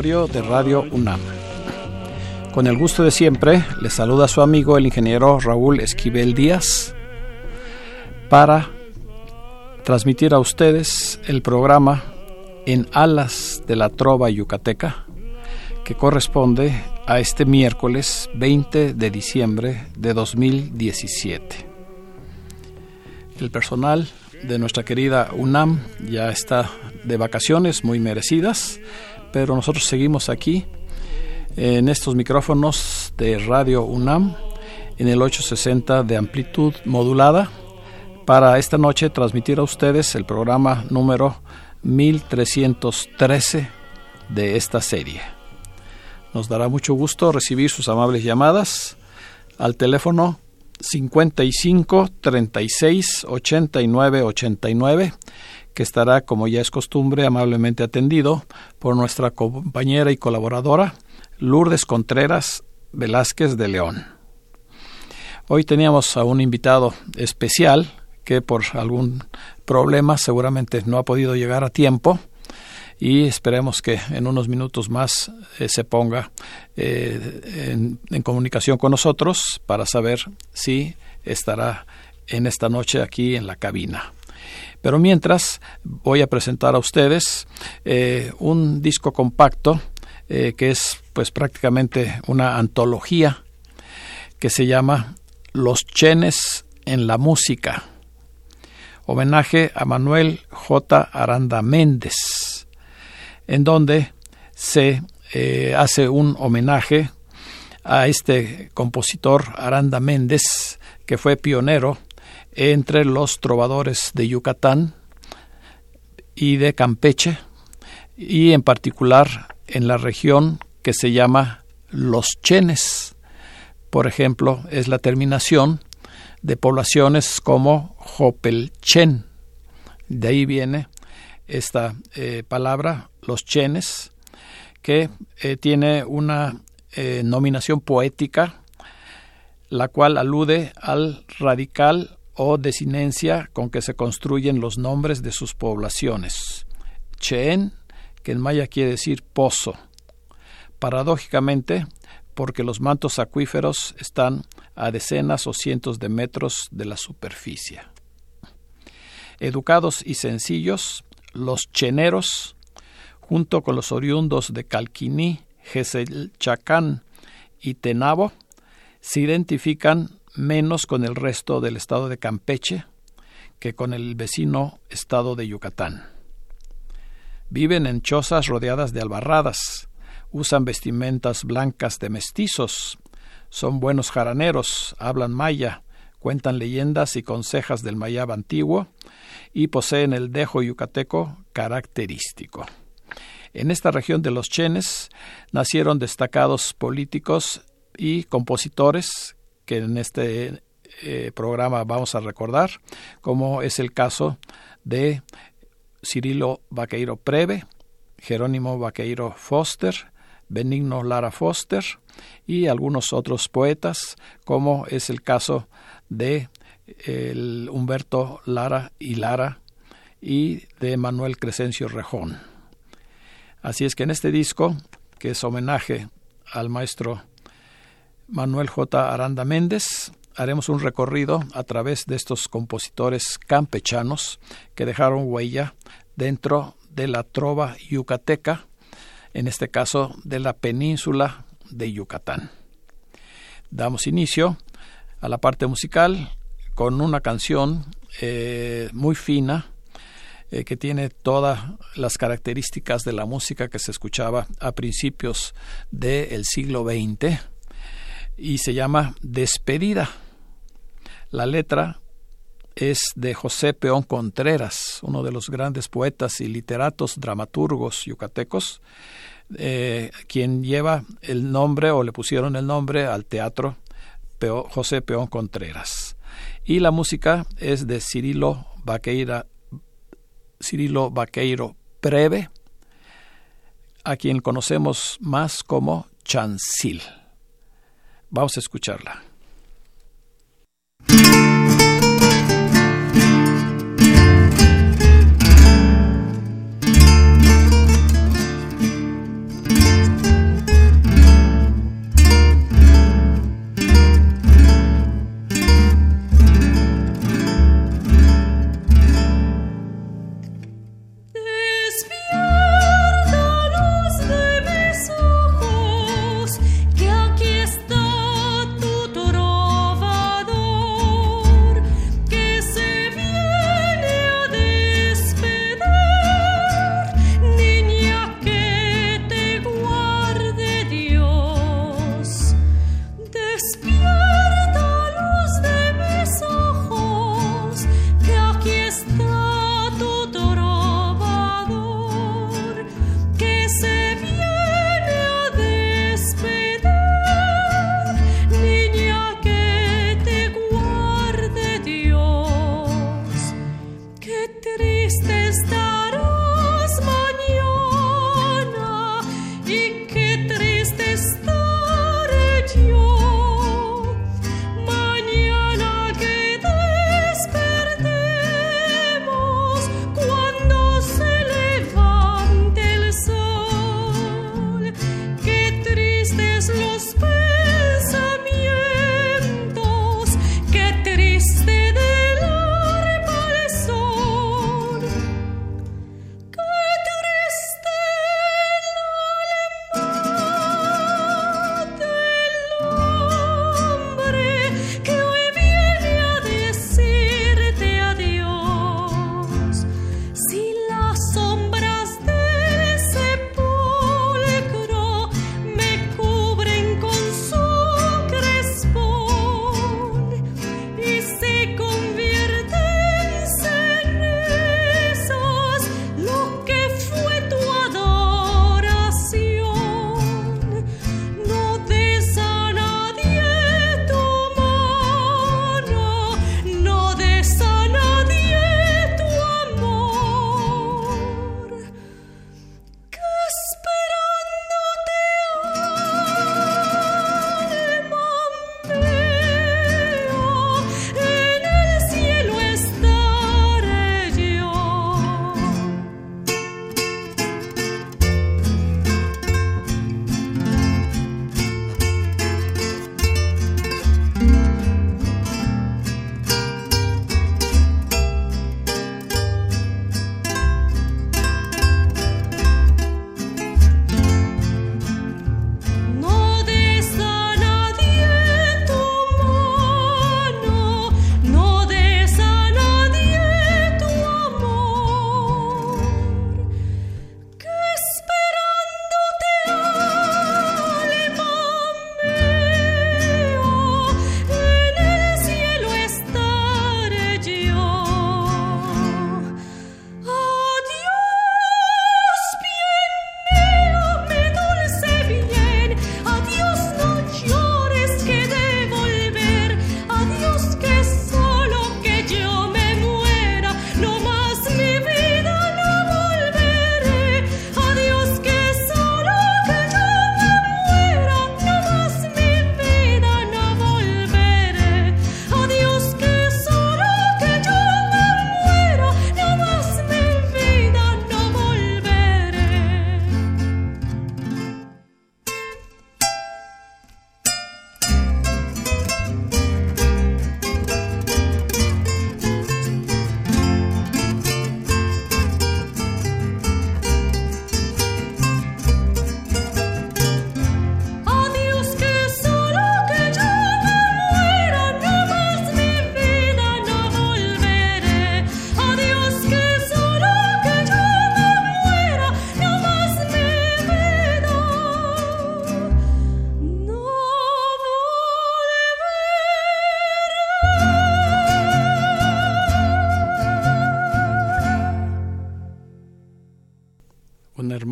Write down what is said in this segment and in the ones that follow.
De Radio UNAM. Con el gusto de siempre, le saluda su amigo el ingeniero Raúl Esquivel Díaz para transmitir a ustedes el programa En Alas de la Trova Yucateca, que corresponde a este miércoles 20 de diciembre de 2017. El personal de nuestra querida UNAM ya está de vacaciones muy merecidas, pero nosotros seguimos aquí en estos micrófonos de Radio UNAM en el 860 de amplitud modulada para esta noche transmitir a ustedes el programa número 1313 de esta serie. Nos dará mucho gusto recibir sus amables llamadas al teléfono 55 36 89 89 que estará como ya es costumbre amablemente atendido por nuestra compañera y colaboradora Lourdes Contreras Velázquez de León. Hoy teníamos a un invitado especial que por algún problema seguramente no ha podido llegar a tiempo y esperemos que en unos minutos más eh, se ponga eh, en, comunicación con nosotros para saber si estará en esta noche aquí en la cabina. Pero mientras voy a presentar a ustedes eh, un disco compacto que es pues prácticamente una antología que se llama Los Chenes en la Música, homenaje a Manuel J. Aranda Méndez, en donde se eh, hace un homenaje a este compositor Aranda Méndez, que fue pionero entre los trovadores de Yucatán y de Campeche, y en particular en la región que se llama los chenes. Por ejemplo, es la terminación de poblaciones como Jopelchen. De ahí viene esta eh, palabra, los chenes, que eh, tiene una eh, nominación poética, la cual alude al radical o desinencia con que se construyen los nombres de sus poblaciones. Chen, que en maya quiere decir pozo paradójicamente porque los mantos acuíferos están a decenas o cientos de metros de la superficie. Educados y sencillos, los cheneros, junto con los oriundos de Calquiní, Geselchacán y Tenabo, se identifican menos con el resto del estado de Campeche que con el vecino estado de Yucatán. Viven en chozas rodeadas de albarradas, usan vestimentas blancas de mestizos, son buenos jaraneros, hablan maya, cuentan leyendas y consejas del mayab antiguo y poseen el dejo yucateco característico. En esta región de los chenes nacieron destacados políticos y compositores que en este eh, programa vamos a recordar, como es el caso de Cirilo Vaqueiro Preve, Jerónimo Vaqueiro Foster, Benigno Lara Foster y algunos otros poetas, como es el caso de Humberto Lara y Lara y de Manuel Crescencio Rejón. Así es que en este disco, que es homenaje al maestro Manuel J. Aranda Méndez. Haremos un recorrido a través de estos compositores campechanos que dejaron huella dentro de la trova yucateca, en este caso de la península de Yucatán. Damos inicio a la parte musical con una canción eh, muy fina eh, que tiene todas las características de la música que se escuchaba a principios del siglo XX y se llama Despedida. La letra es de José Peón Contreras, uno de los grandes poetas y literatos, dramaturgos yucatecos, eh, quien lleva el nombre o le pusieron el nombre al teatro José Peón Contreras. Y la música es de Cirilo Baqueira, Cirilo Baqueiro Preve, a quien conocemos más como Chancil. Vamos a escucharla.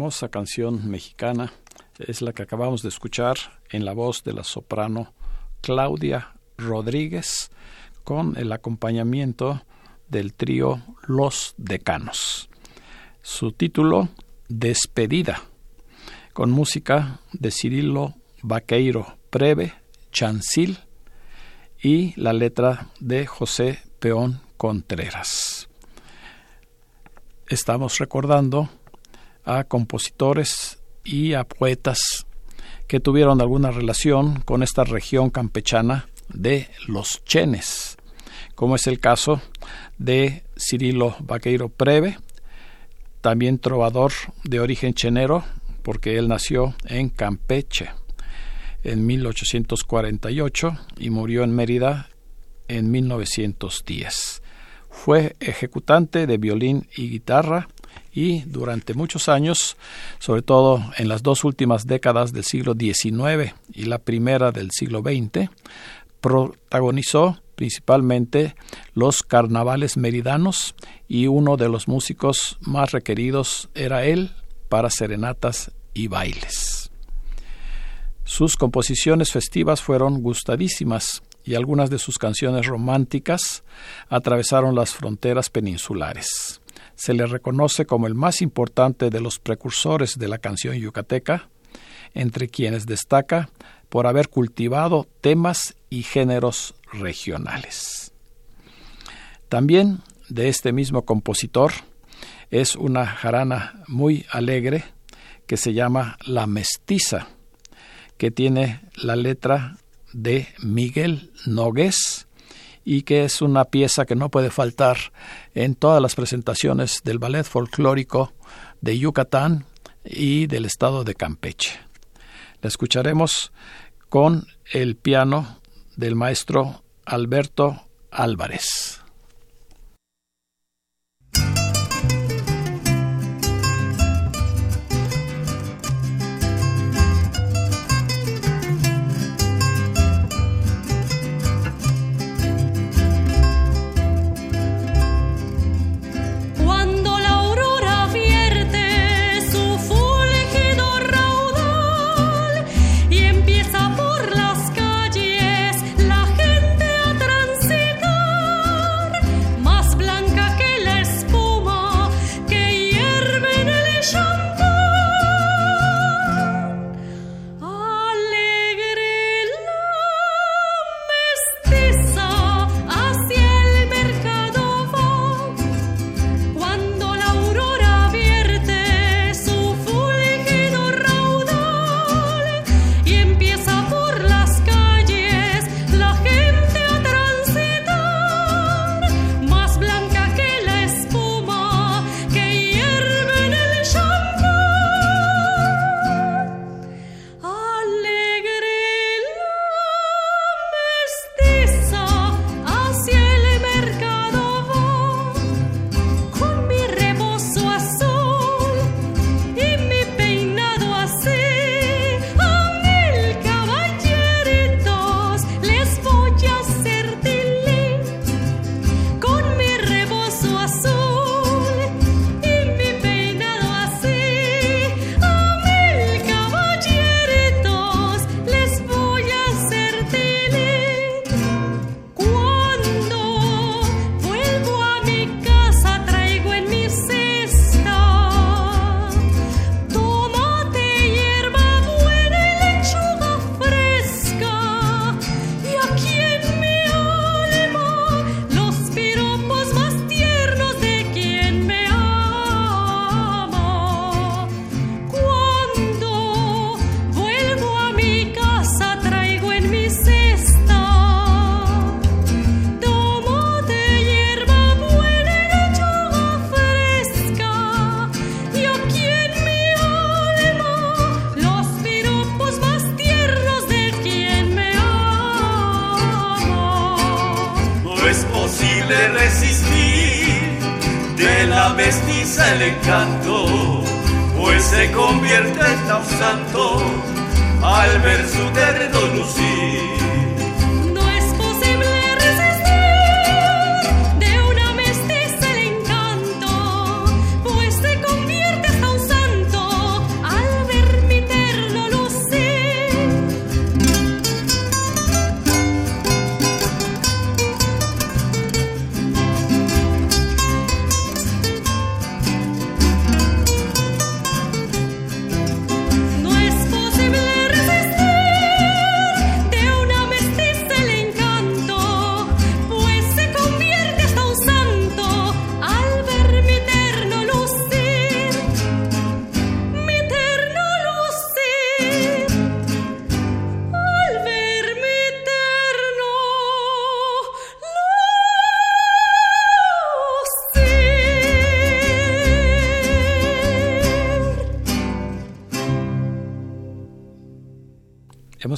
Hermosa canción mexicana es la que acabamos de escuchar en la voz de la soprano Claudia Rodríguez con el acompañamiento del trío Los Decanos. Su título, Despedida, con música de Cirilo Vaqueiro Preve, Chancil y la letra de José Peón Contreras. Estamos recordando a compositores y a poetas que tuvieron alguna relación con esta región campechana de los chenes, como es el caso de Cirilo Vaqueiro Preve, también trovador de origen chenero, porque él nació en Campeche en 1848 y murió en Mérida en 1910. Fue ejecutante de violín y guitarra y durante muchos años, sobre todo en las dos últimas décadas del siglo XIX y la primera del siglo XX, protagonizó principalmente los carnavales meridanos y uno de los músicos más requeridos era él para serenatas y bailes. Sus composiciones festivas fueron gustadísimas y algunas de sus canciones románticas atravesaron las fronteras peninsulares. Se le reconoce como el más importante de los precursores de la canción yucateca, entre quienes destaca por haber cultivado temas y géneros regionales. También de este mismo compositor es una jarana muy alegre que se llama La Mestiza, que tiene la letra de Miguel Nogués y que es una pieza que no puede faltar en todas las presentaciones del ballet folclórico de Yucatán y del estado de Campeche. La escucharemos con el piano del maestro Alberto Álvarez.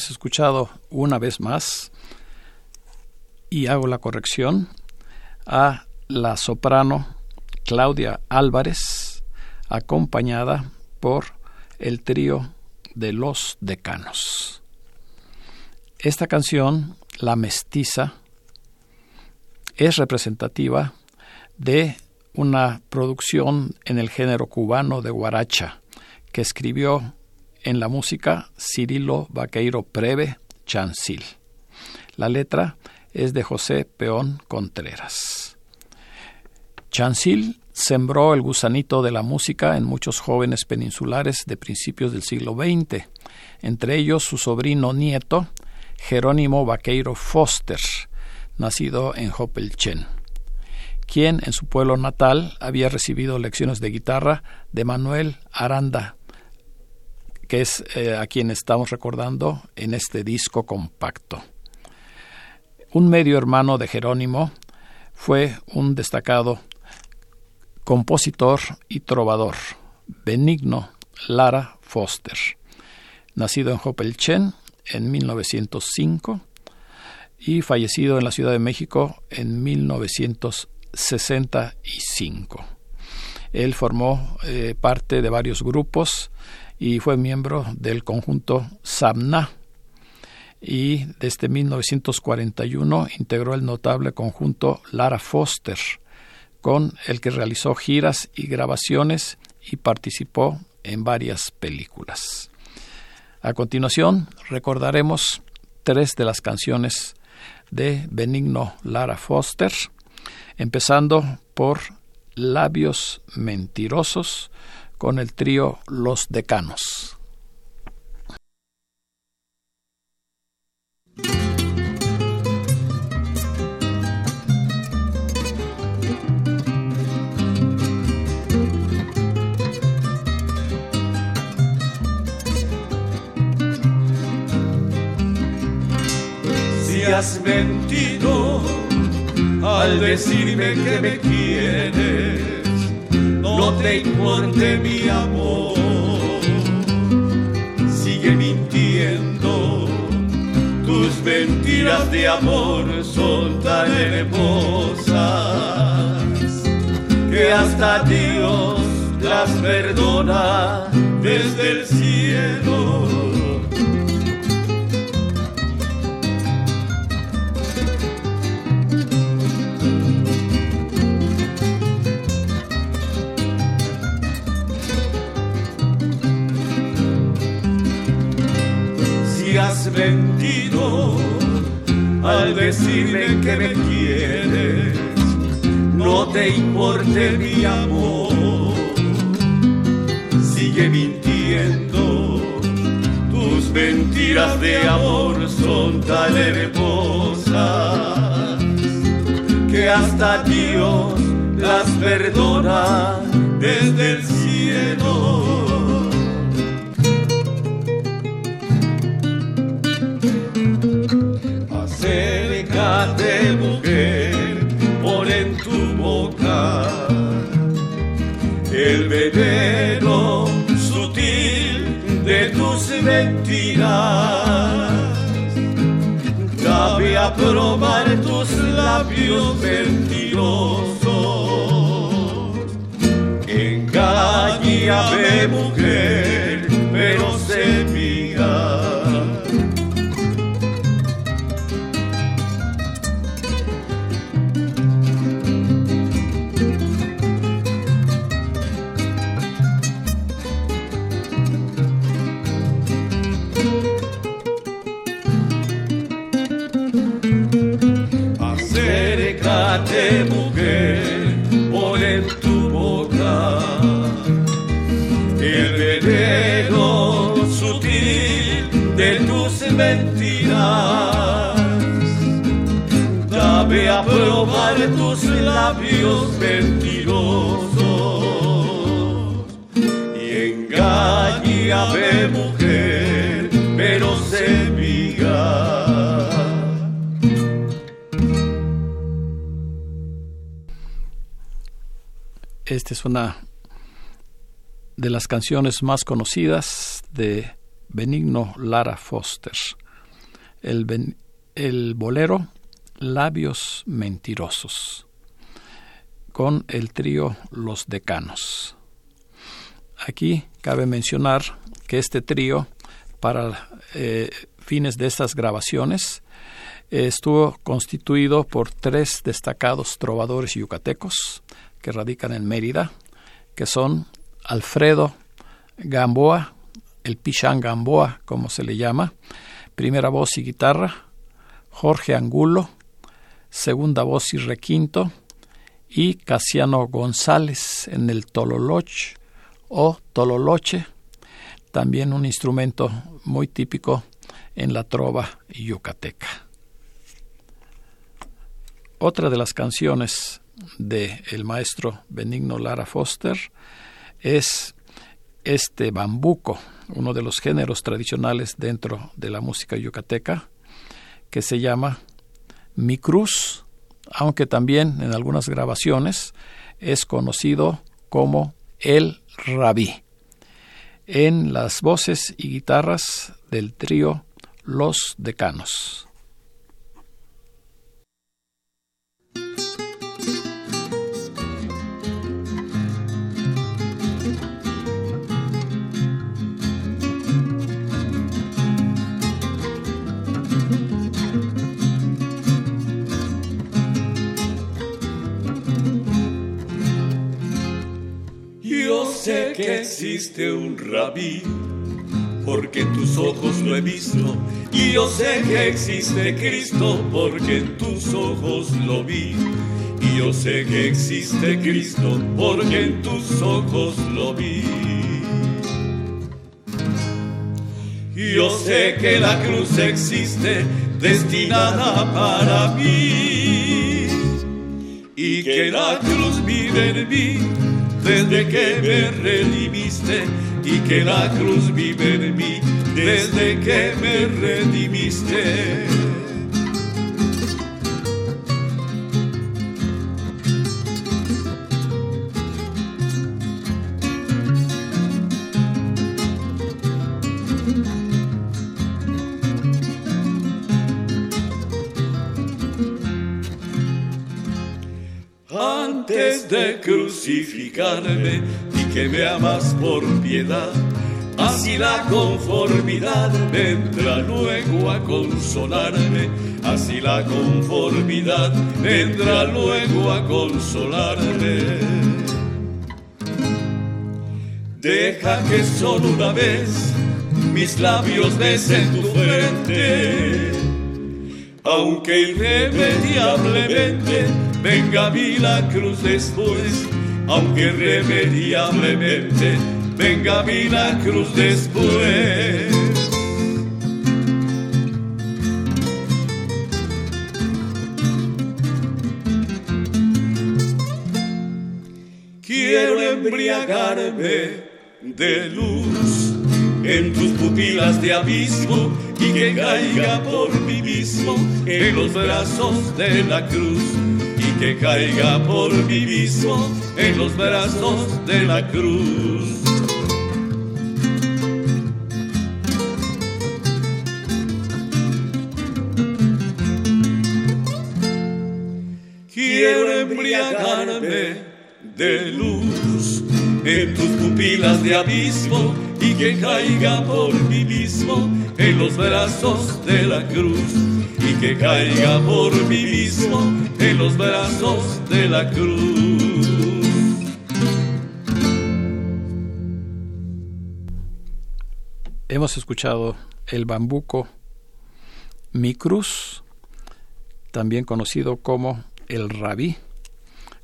Escuchado una vez más, y hago la corrección, a la soprano Claudia Álvarez, acompañada por el trío de los decanos. Esta canción, La Mestiza, es representativa de una producción en el género cubano de guaracha que escribió en la música Cirilo Vaqueiro Preve Chancil. La letra es de José Peón Contreras. Chancil sembró el gusanito de la música en muchos jóvenes peninsulares de principios del siglo XX, entre ellos su sobrino nieto, Jerónimo Vaqueiro Foster, nacido en Hopelchen, quien en su pueblo natal había recibido lecciones de guitarra de Manuel Aranda, que es eh, a quien estamos recordando en este disco compacto. Un medio hermano de Jerónimo fue un destacado compositor y trovador, Benigno Lara Foster, nacido en Hopelchen en 1905 y fallecido en la Ciudad de México en 1965. Él formó eh, parte de varios grupos y fue miembro del conjunto Samna y desde 1941 integró el notable conjunto Lara Foster, con el que realizó giras y grabaciones y participó en varias películas. A continuación recordaremos tres de las canciones de Benigno Lara Foster, empezando por Labios Mentirosos, con el trío Los Decanos. Si has mentido al decirme que me quieres no te importe mi amor. Sigue mintiendo, tus mentiras de amor son tan hermosas que hasta Dios las perdona desde el cielo al decirme que me quieres, no te importe mi amor, sigue mintiendo, tus mentiras de amor son tan hermosas que hasta Dios las perdona desde el cielo el veneno sutil de tus mentiras. Dame a probar tus labios mentirosos. Engáñame, mujer, pero sé en tu boca el veneno sutil de tus mentiras. Dame a probar tus labios mentirosos y engañame mujer, Esta es una de las canciones más conocidas de Benigno Lara Foster. El, bolero Labios Mentirosos con el trío Los Decanos. Aquí cabe mencionar que este trío, para eh, fines de estas grabaciones, estuvo constituido por tres destacados trovadores yucatecos que radican en Mérida, que son Alfredo Gamboa, el Pichán Gamboa, como se le llama, primera voz y guitarra, Jorge Angulo, segunda voz y requinto, y Casiano González en el tololoch o tololoche, también un instrumento muy típico en la trova yucateca. Otra de las canciones de el maestro Benigno Lara Foster es este bambuco, uno de los géneros tradicionales dentro de la música yucateca, que se llama Mi Cruz aunque también en algunas grabaciones es conocido como el rabí. En las voces y guitarras del trío Los Decanos. Existe un rabí, porque en tus ojos lo he visto. Y yo sé que existe Cristo, porque en tus ojos lo vi. Y yo sé que existe Cristo, porque en tus ojos lo vi. Y yo sé que la cruz existe, destinada para mí. Y que la cruz vive en mí desde que me redimiste y que la cruz vive en mí desde que me redimiste. Crucificarme y que me amas por piedad. Así la conformidad vendrá luego a consolarme, así la conformidad vendrá luego a consolarme. Deja que solo una vez mis labios besen tu frente, aunque irremediablemente venga a mí la cruz después, aunque irremediablemente venga mí la cruz después. Quiero embriagarme de luz en tus pupilas de abismo y que caiga por mí mismo en los brazos de la cruz que caiga por mi mismo en los brazos de la cruz. Quiero embriagarme de luz en tus pupilas de abismo y que caiga por mí mismo en los brazos de la cruz que caiga por mí mismo en los brazos de la cruz. Hemos escuchado el bambuco Mi Cruz, también conocido como el Rabí,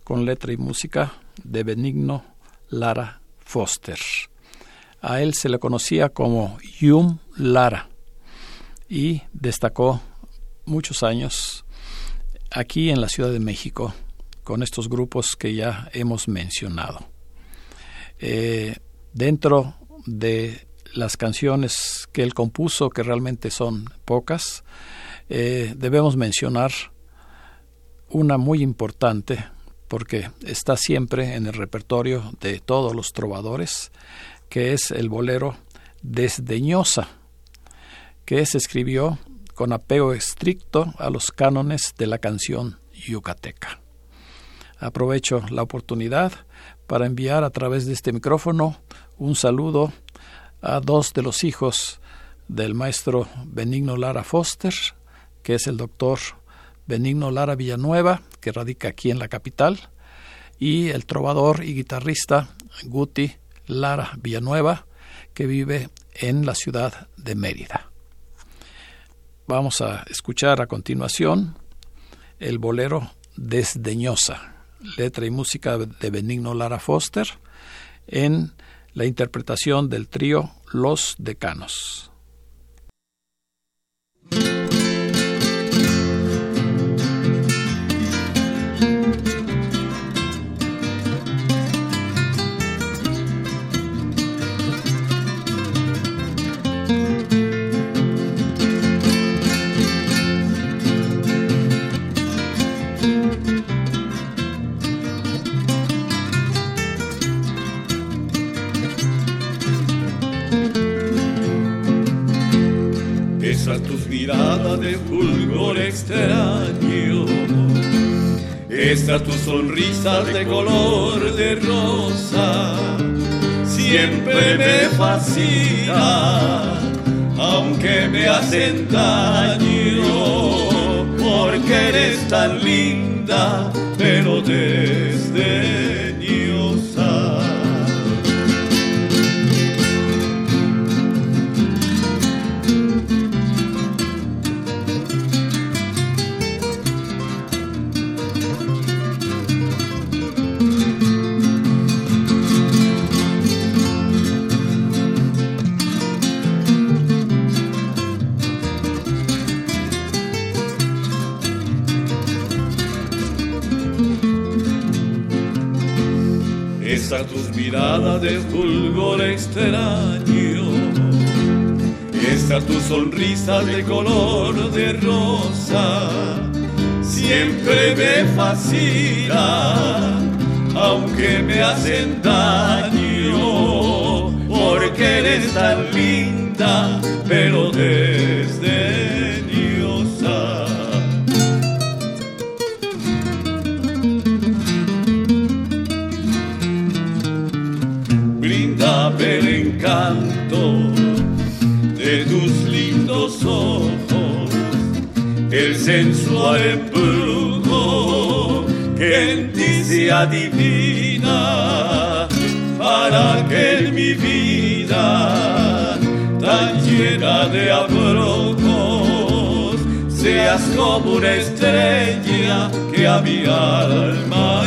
con letra y música de Benigno Lara Foster. A él se le conocía como Yum Lara y destacó muchos años aquí en la Ciudad de México con estos grupos que ya hemos mencionado. Eh, dentro de las canciones que él compuso, que realmente son pocas, eh, debemos mencionar una muy importante porque está siempre en el repertorio de todos los trovadores, que es el bolero Desdeñosa que se escribió con apego estricto a los cánones de la canción yucateca. Aprovecho la oportunidad para enviar a través de este micrófono un saludo a dos de los hijos del maestro Benigno Lara Foster, que es el doctor Benigno Lara Villanueva, que radica aquí en la capital, y el trovador y guitarrista Guti Lara Villanueva, que vive en la ciudad de Mérida. Vamos a escuchar a continuación el bolero Desdeñosa, letra y música de Benigno Lara Foster, en la interpretación del trío Los Decanos. Mirada de fulgor extraño. Esta tu sonrisa de color de rosa siempre me fascina, aunque me hacen daño, porque eres tan linda, pero desde mirada de fulgor extraño. Esta tu sonrisa de color de rosa siempre me fascina, aunque me hacen daño, porque eres tan linda, pero desde el sensual embrujo que en ti se adivina, para que en mi vida tan llena de abrojos seas como una estrella que a mi alma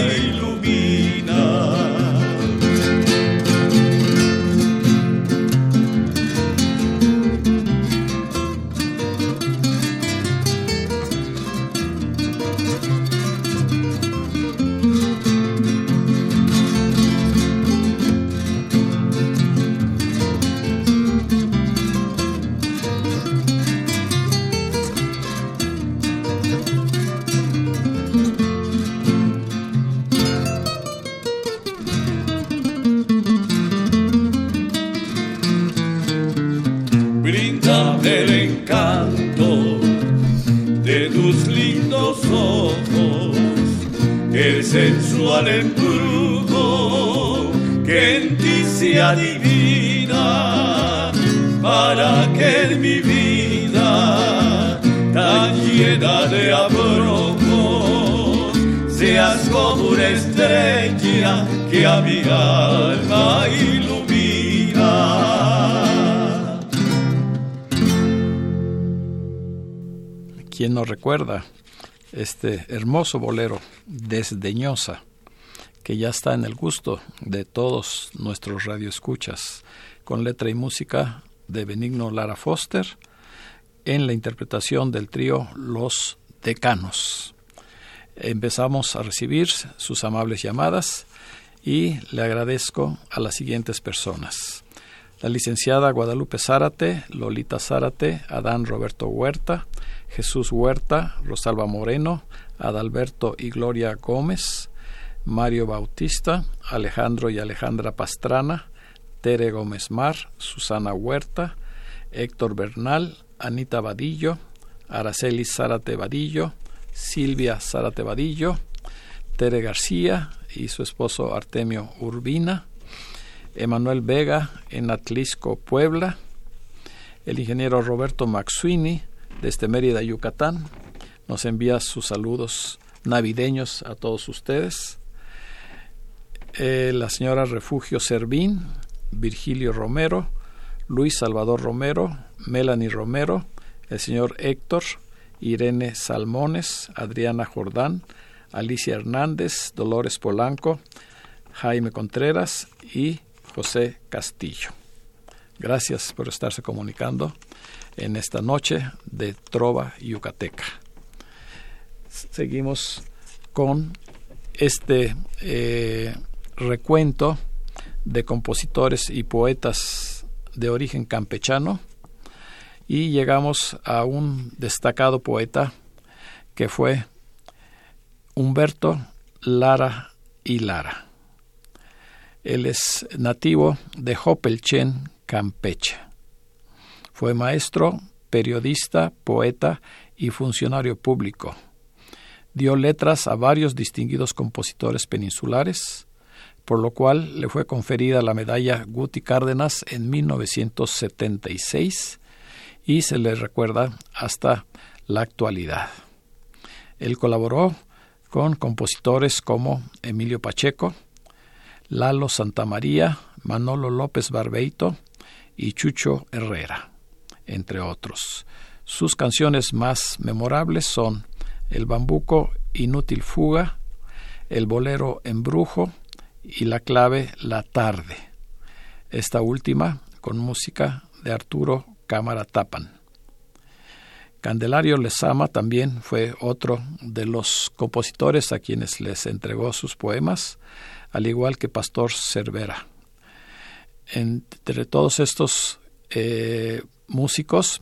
para que en mi vida tan llena de abrojos seas como una estrella que a mi alma ilumina. ¿Quién nos recuerda este hermoso bolero Desdeñosa, que ya está en el gusto de todos nuestros radioescuchas, con letra y música de Benigno Lara Foster, en la interpretación del trío Los Decanos. Empezamos a recibir sus amables llamadas y le agradezco a las siguientes personas. La licenciada Guadalupe Zárate, Lolita Zárate, Adán Roberto Huerta, Jesús Huerta, Rosalba Moreno, Adalberto y Gloria Gómez, Mario Bautista, Alejandro y Alejandra Pastrana, Tere Gómez Mar, Susana Huerta, Héctor Bernal, Anita Vadillo, Araceli Zárate Vadillo, Silvia Zárate Vadillo, Tere García y su esposo Artemio Urbina, Emanuel Vega en Atlisco, Puebla, el ingeniero Roberto Maxuini desde Mérida, Yucatán, nos envía sus saludos navideños a todos ustedes. Eh, la señora Refugio Servín, Virgilio Romero, Luis Salvador Romero, Melanie Romero, el señor Héctor, Irene Salmones, Adriana Jordán, Alicia Hernández, Dolores Polanco, Jaime Contreras y José Castillo. Gracias por estarse comunicando en esta noche de Trova Yucateca. Seguimos con este eh, recuento de compositores y poetas de origen campechano y llegamos a un destacado poeta que fue Humberto Lara y Lara. Él es nativo de Hopelchen, Campeche. Fue maestro, periodista, poeta y funcionario público. Dio letras a varios distinguidos compositores peninsulares, por lo cual le fue conferida la medalla Guti Cárdenas en 1976 y se le recuerda hasta la actualidad. Él colaboró con compositores como Emilio Pacheco, Lalo Santamaría, Manolo López Barbeito y Chucho Herrera, entre otros. Sus canciones más memorables son El bambuco Inútil Fuga, El bolero Embrujo y La clave La tarde. Esta última con música de Arturo Cámara Tapan. Candelario Lezama también fue otro de los compositores a quienes les entregó sus poemas, al igual que Pastor Cervera. Entre todos estos eh, músicos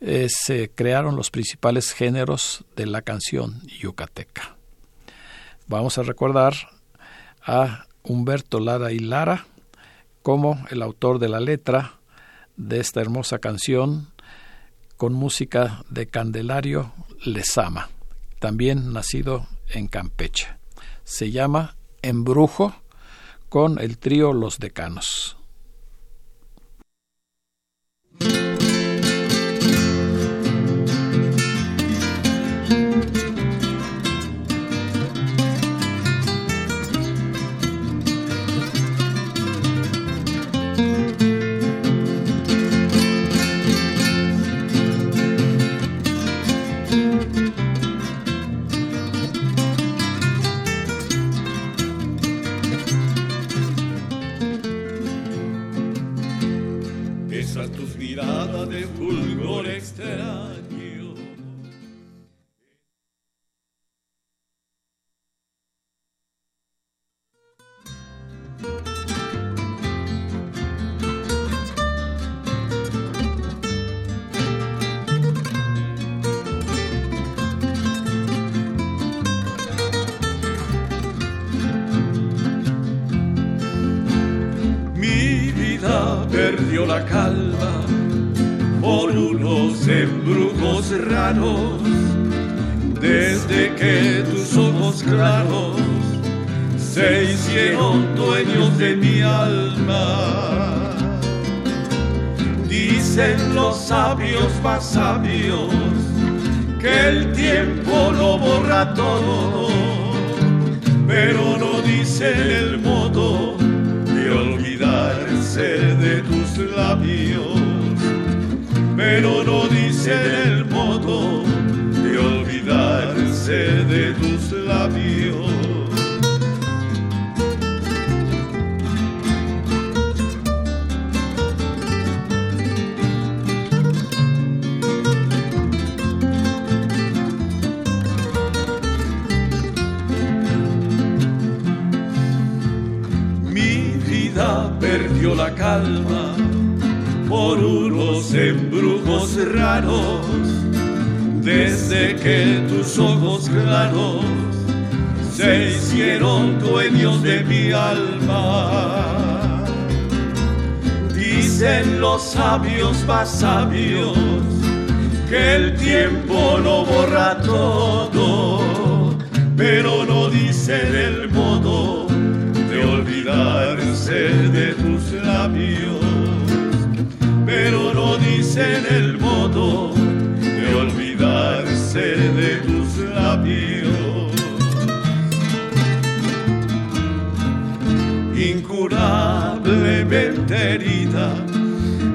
eh, se crearon los principales géneros de la canción yucateca. Vamos a recordar a Humberto Lara y Lara como el autor de la letra de esta hermosa canción con música de Candelario Lezama, también nacido en Campeche. Se llama Embrujo con el trío Los Decanos. Ojos claros se hicieron dueños de mi alma. Dicen los sabios más sabios que el tiempo lo borra todo, pero no dice del modo de olvidarse de tus labios, pero no dice el modo de olvidarse de tus labios. Incurablemente herida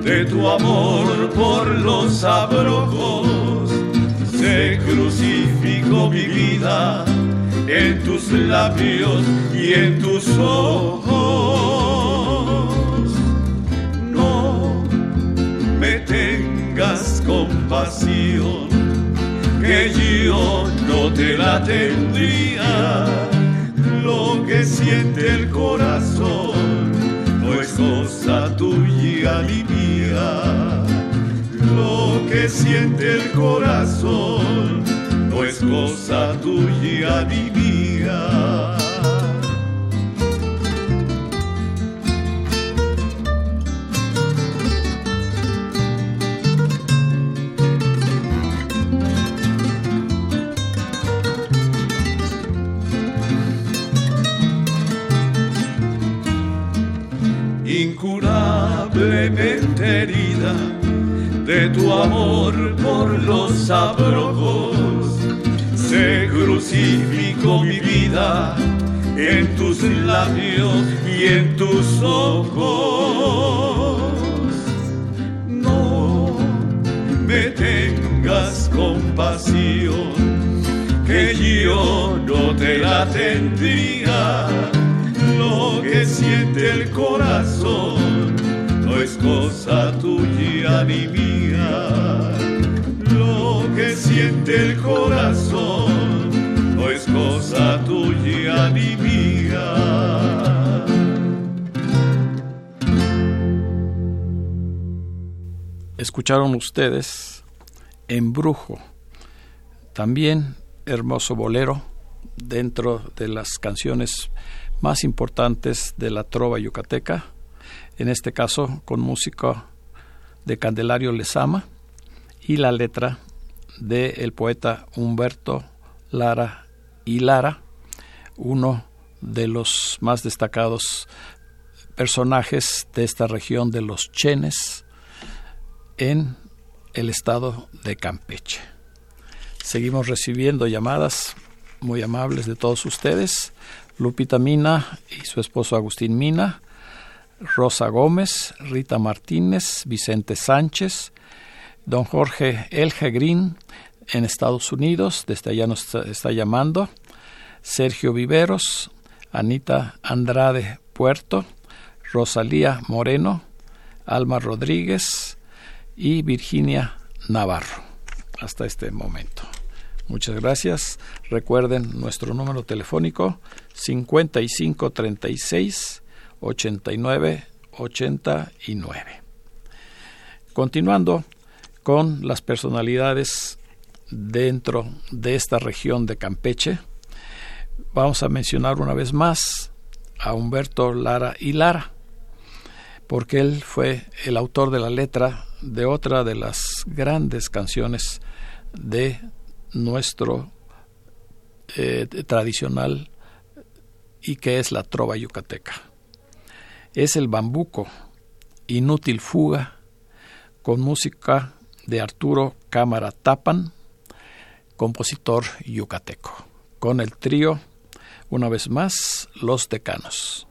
de tu amor por los abrojos. Se crucificó mi vida en tus labios y en tus ojos. No me tengas compasión, que yo no te la tendría. Lo que siente el corazón no es cosa tuya ni mía. Lo que siente el corazón no es cosa tuya ni mía. Herida de tu amor por los abrojos. Se crucificó mi vida en tus labios y en tus ojos. No me tengas compasión, que yo no te la tendría. Lo que siente el corazón cosa tuya ni mía. Lo que siente el corazón no es cosa tuya ni mía. Escucharon ustedes Embrujo, también hermoso bolero dentro de las canciones más importantes de la trova yucateca, en este caso con música de Candelario Lezama y la letra del el poeta Humberto Lara y Lara, uno de los más destacados personajes de esta región de los Chenes en el estado de Campeche. Seguimos recibiendo llamadas muy amables de todos ustedes. Lupita Mina y su esposo Agustín Mina, Rosa Gómez, Rita Martínez, Vicente Sánchez, don Jorge Elge Green en Estados Unidos, desde allá nos está llamando, Sergio Viveros, Anita Andrade Puerto, Rosalía Moreno, Alma Rodríguez y Virginia Navarro hasta este momento. Muchas gracias. Recuerden nuestro número telefónico 5536 89 89. Continuando con las personalidades dentro de esta región de Campeche, vamos a mencionar una vez más a Humberto Lara y Lara, porque él fue el autor de la letra de otra de las grandes canciones de nuestro eh, tradicional y que es la trova yucateca. Es el bambuco, inútil fuga, con música de Arturo Cámara Tapan, compositor yucateco, con el trío, una vez más, Los Decanos.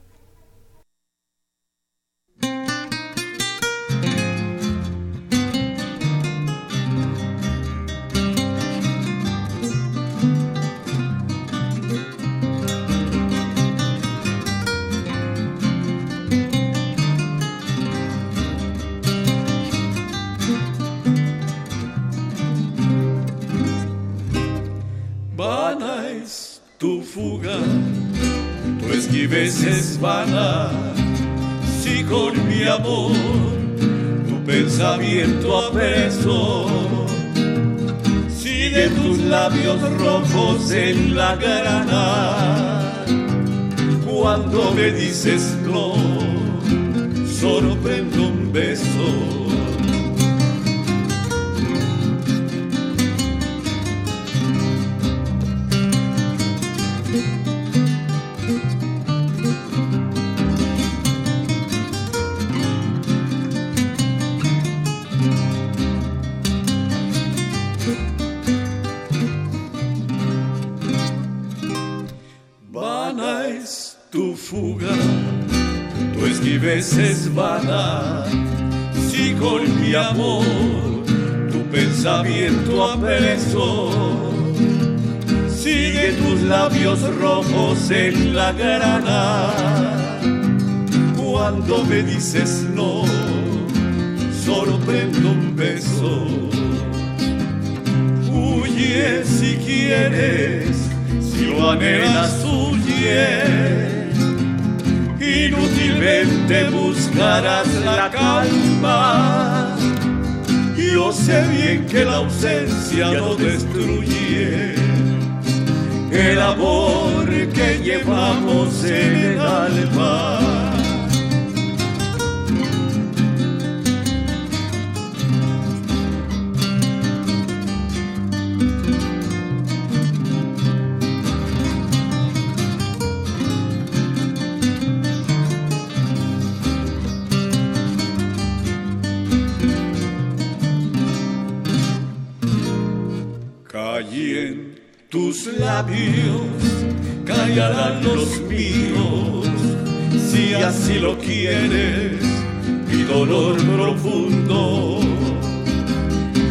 Tu fuga, tu esquives es vana. Si con mi amor tu pensamiento apreso, si de tus labios rojos en la grana, cuando me dices no, sorprendo un beso esquives es vana, si con mi amor tu pensamiento apreso, sigue tus labios rojos en la grana, cuando me dices no, sorprendo un beso, huye si quieres, si lo anhelas huye inútilmente buscarás la calma. Yo sé bien que la ausencia no destruye el amor que llevamos en el alma. Labios callarán los míos, si así lo quieres, mi dolor profundo.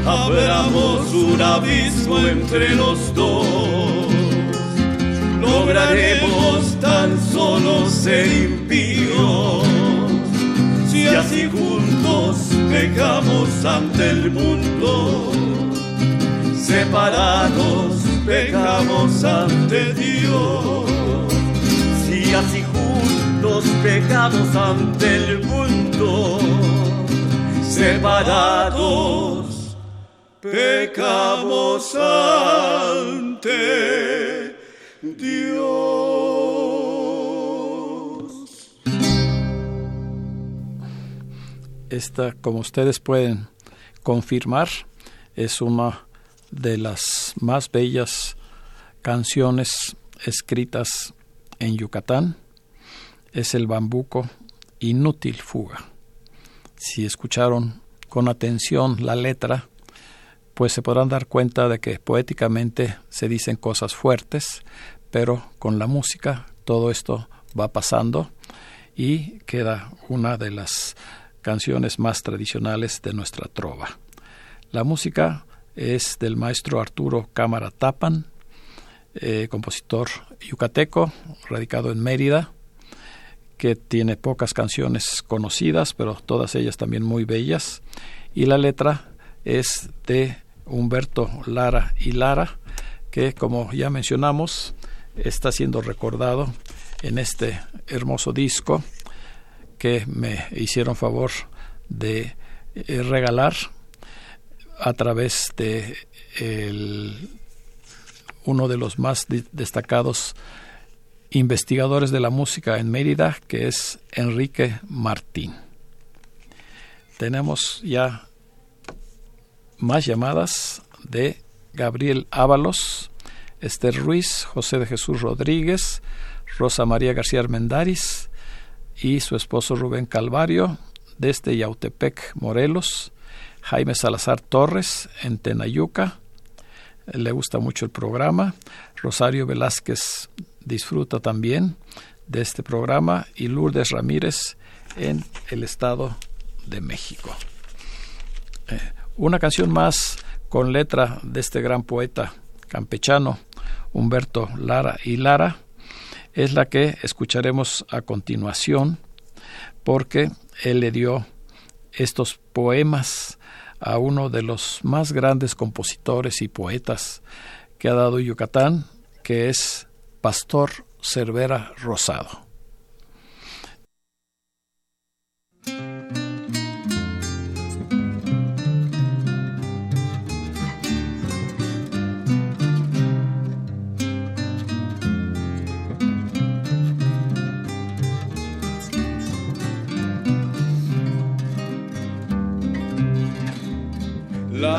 Abramos un abismo entre los dos, lograremos tan solo ser impíos, si así juntos pecamos ante el mundo, separados pecamos ante Dios. Si así juntos pecamos ante el mundo, separados pecamos ante Dios. Esta, como ustedes pueden confirmar, es una de las más bellas canciones escritas en Yucatán es el bambuco Inútil Fuga. Si escucharon con atención la letra, pues se podrán dar cuenta de que poéticamente se dicen cosas fuertes, pero con la música todo esto va pasando y queda una de las canciones más tradicionales de nuestra trova. La música es del maestro Arturo Cámara Tapan, eh, compositor yucateco, radicado en Mérida, que tiene pocas canciones conocidas, pero todas ellas también muy bellas. Y la letra es de Humberto Lara y Lara, que como ya mencionamos, está siendo recordado en este hermoso disco que me hicieron favor de eh, regalar a través de uno de los más destacados investigadores de la música en Mérida, que es Enrique Martín. Tenemos ya más llamadas de Gabriel Ábalos, Esther Ruiz, José de Jesús Rodríguez, Rosa María García Armendáriz y su esposo Rubén Calvario, desde Yautepec, Morelos, Jaime Salazar Torres en Tenayuca. Le gusta mucho el programa. Rosario Velázquez disfruta también de este programa y Lourdes Ramírez en el Estado de México. Eh, una canción más con letra de este gran poeta campechano Humberto Lara y Lara es la que escucharemos a continuación porque él le dio estos poemas a uno de los más grandes compositores y poetas que ha dado Yucatán, que es Pastor Cervera Rosado.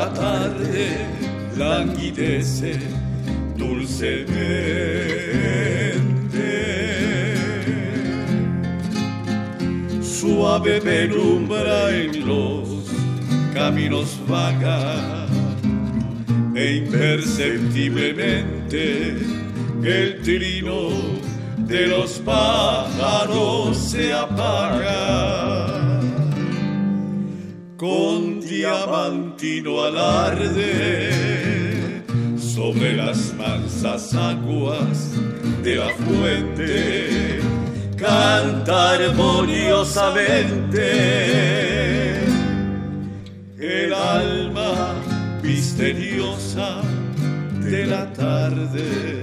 La tarde languidece dulcemente. Suave penumbra en los caminos vaga e imperceptiblemente el trino de los pájaros se apaga. Con diamantino alarde sobre las mansas aguas de la fuente canta armoniosamente el alma misteriosa de la tarde.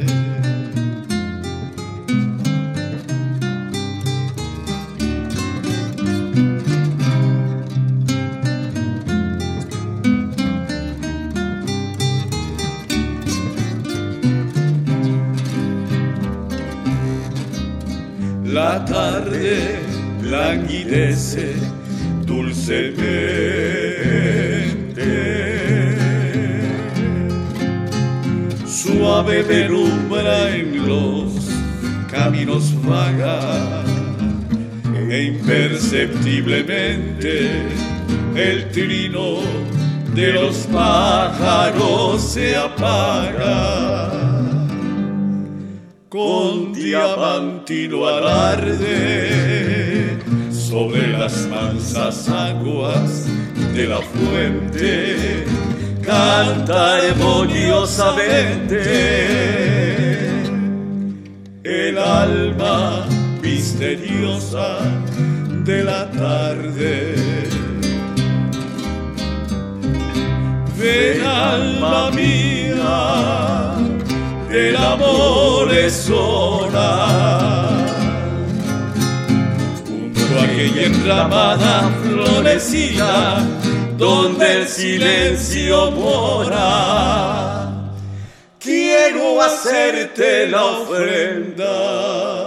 Tarde languidece dulcemente. Suave penumbra en los caminos vaga e imperceptiblemente el trino de los pájaros se apaga con diamantino alarde sobre las mansas aguas de la fuente. Canta armoniosamente. El alma misteriosa de la tarde. Ven alma mía, el amor es hora. Junto a aquella enramada florecida donde el silencio mora. Quiero hacerte la ofrenda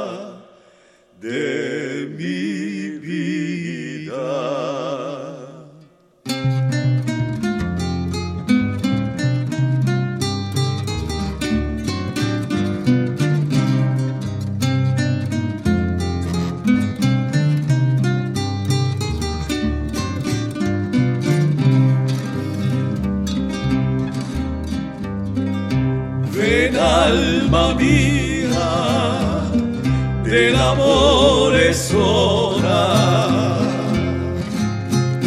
del amor es hora.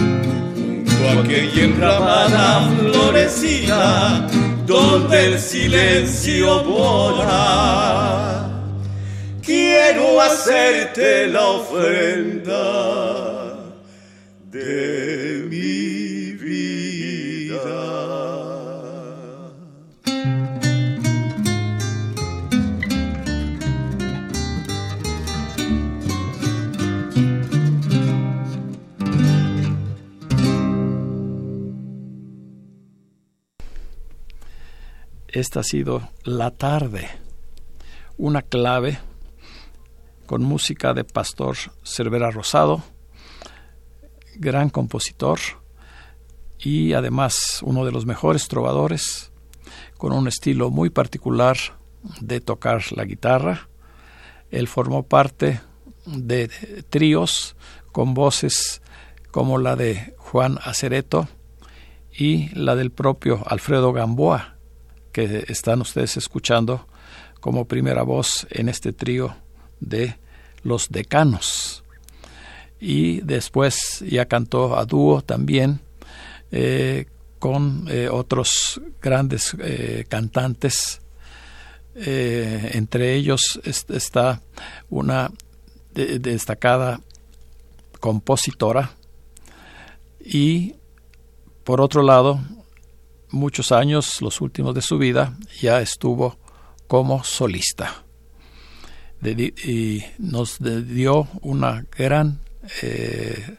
Junto a aquella enramada florecía, donde el silencio mora. Quiero hacerte la ofrenda esta ha sido La tarde, una clave con música de Pastor Cervera Rosado, gran compositor y además uno de los mejores trovadores, con un estilo muy particular de tocar la guitarra. Él formó parte de tríos con voces como la de Juan Acereto y la del propio Alfredo Gamboa, que están ustedes escuchando como primera voz en este trío de los decanos. Y después ya cantó a dúo también eh, con eh, otros grandes eh, cantantes. entre ellos está una destacada compositora y por otro lado muchos años, los últimos de su vida, ya estuvo como solista. y nos dio una gran, eh,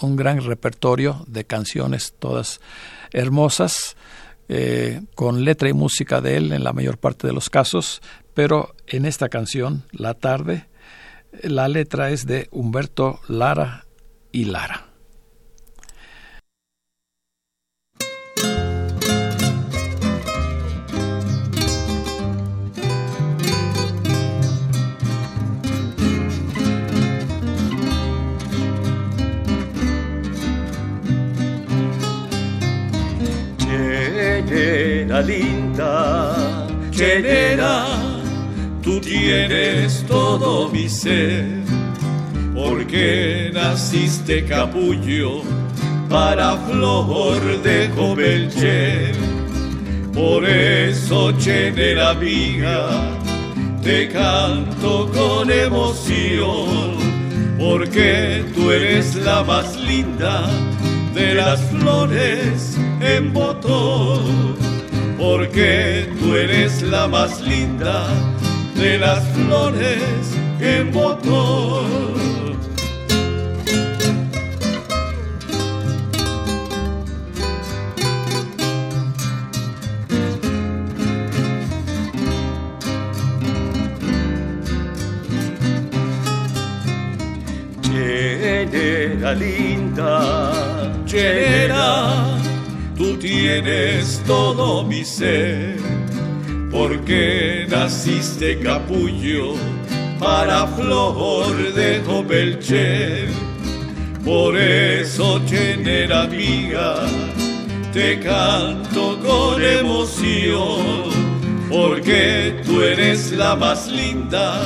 un gran repertorio de canciones, todas hermosas, eh, con letra y música de él en la mayor parte de los casos, pero en esta canción, La tarde, la letra es de Humberto Lara y Lara. Linda, ¿quién era tu tienes todo mi ser, porque naciste capullo para flor de Jobelcher. Por eso, chenera amiga, te canto con emoción, porque tú eres la más linda de las flores en botón, porque tú eres la más linda de las flores en botón. Llenera linda, llenera, tú tienes todo mi ser, porque naciste capullo para flor de Jopelcher. Por eso, llenera amiga, te canto con emoción, porque tú eres la más linda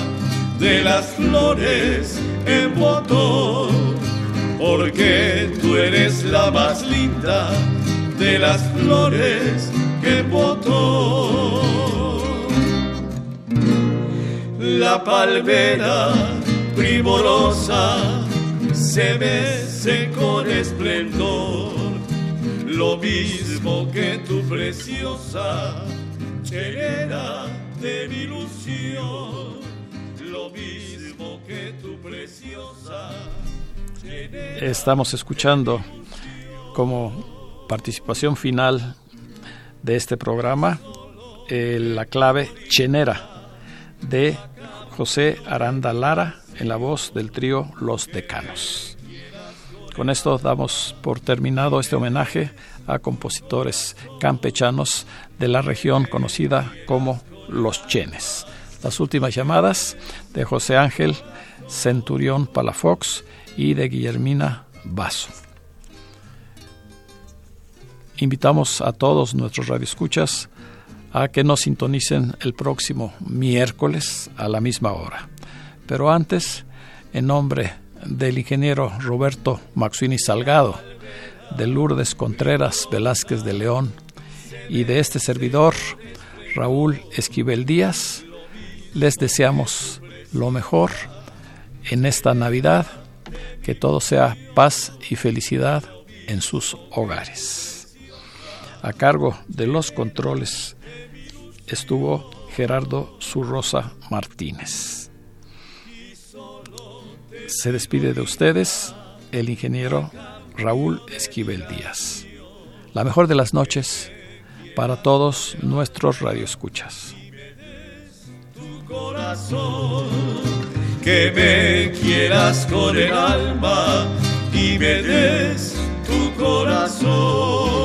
de las flores en botón, porque tú eres la más linda de las flores que botón. La palmera primorosa se mece con esplendor, lo mismo que tu preciosa chelera de mi ilusión, lo mismo que tu preciosa. Estamos escuchando como participación final de este programa eh, la clave Chenera de José Aranda Lara en la voz del trío Los Decanos. Con esto damos por terminado este homenaje a compositores campechanos de la región conocida como Los Chenes. Las últimas llamadas de José Ángel Centurión Palafox y de Guillermina Vaso. Invitamos a todos nuestros radioescuchas a que nos sintonicen el próximo miércoles a la misma hora. Pero antes, en nombre del ingeniero Roberto Maxuini Salgado, de Lourdes Contreras Velázquez de León y de este servidor, Raúl Esquivel Díaz, les deseamos lo mejor en esta Navidad, que todo sea paz y felicidad en sus hogares. A cargo de los controles estuvo Gerardo Zurrosa Martínez. Se despide de ustedes el ingeniero Raúl Esquivel Díaz. La mejor de las noches para todos nuestros radioescuchas. Que me quieras con el alma y me des tu corazón.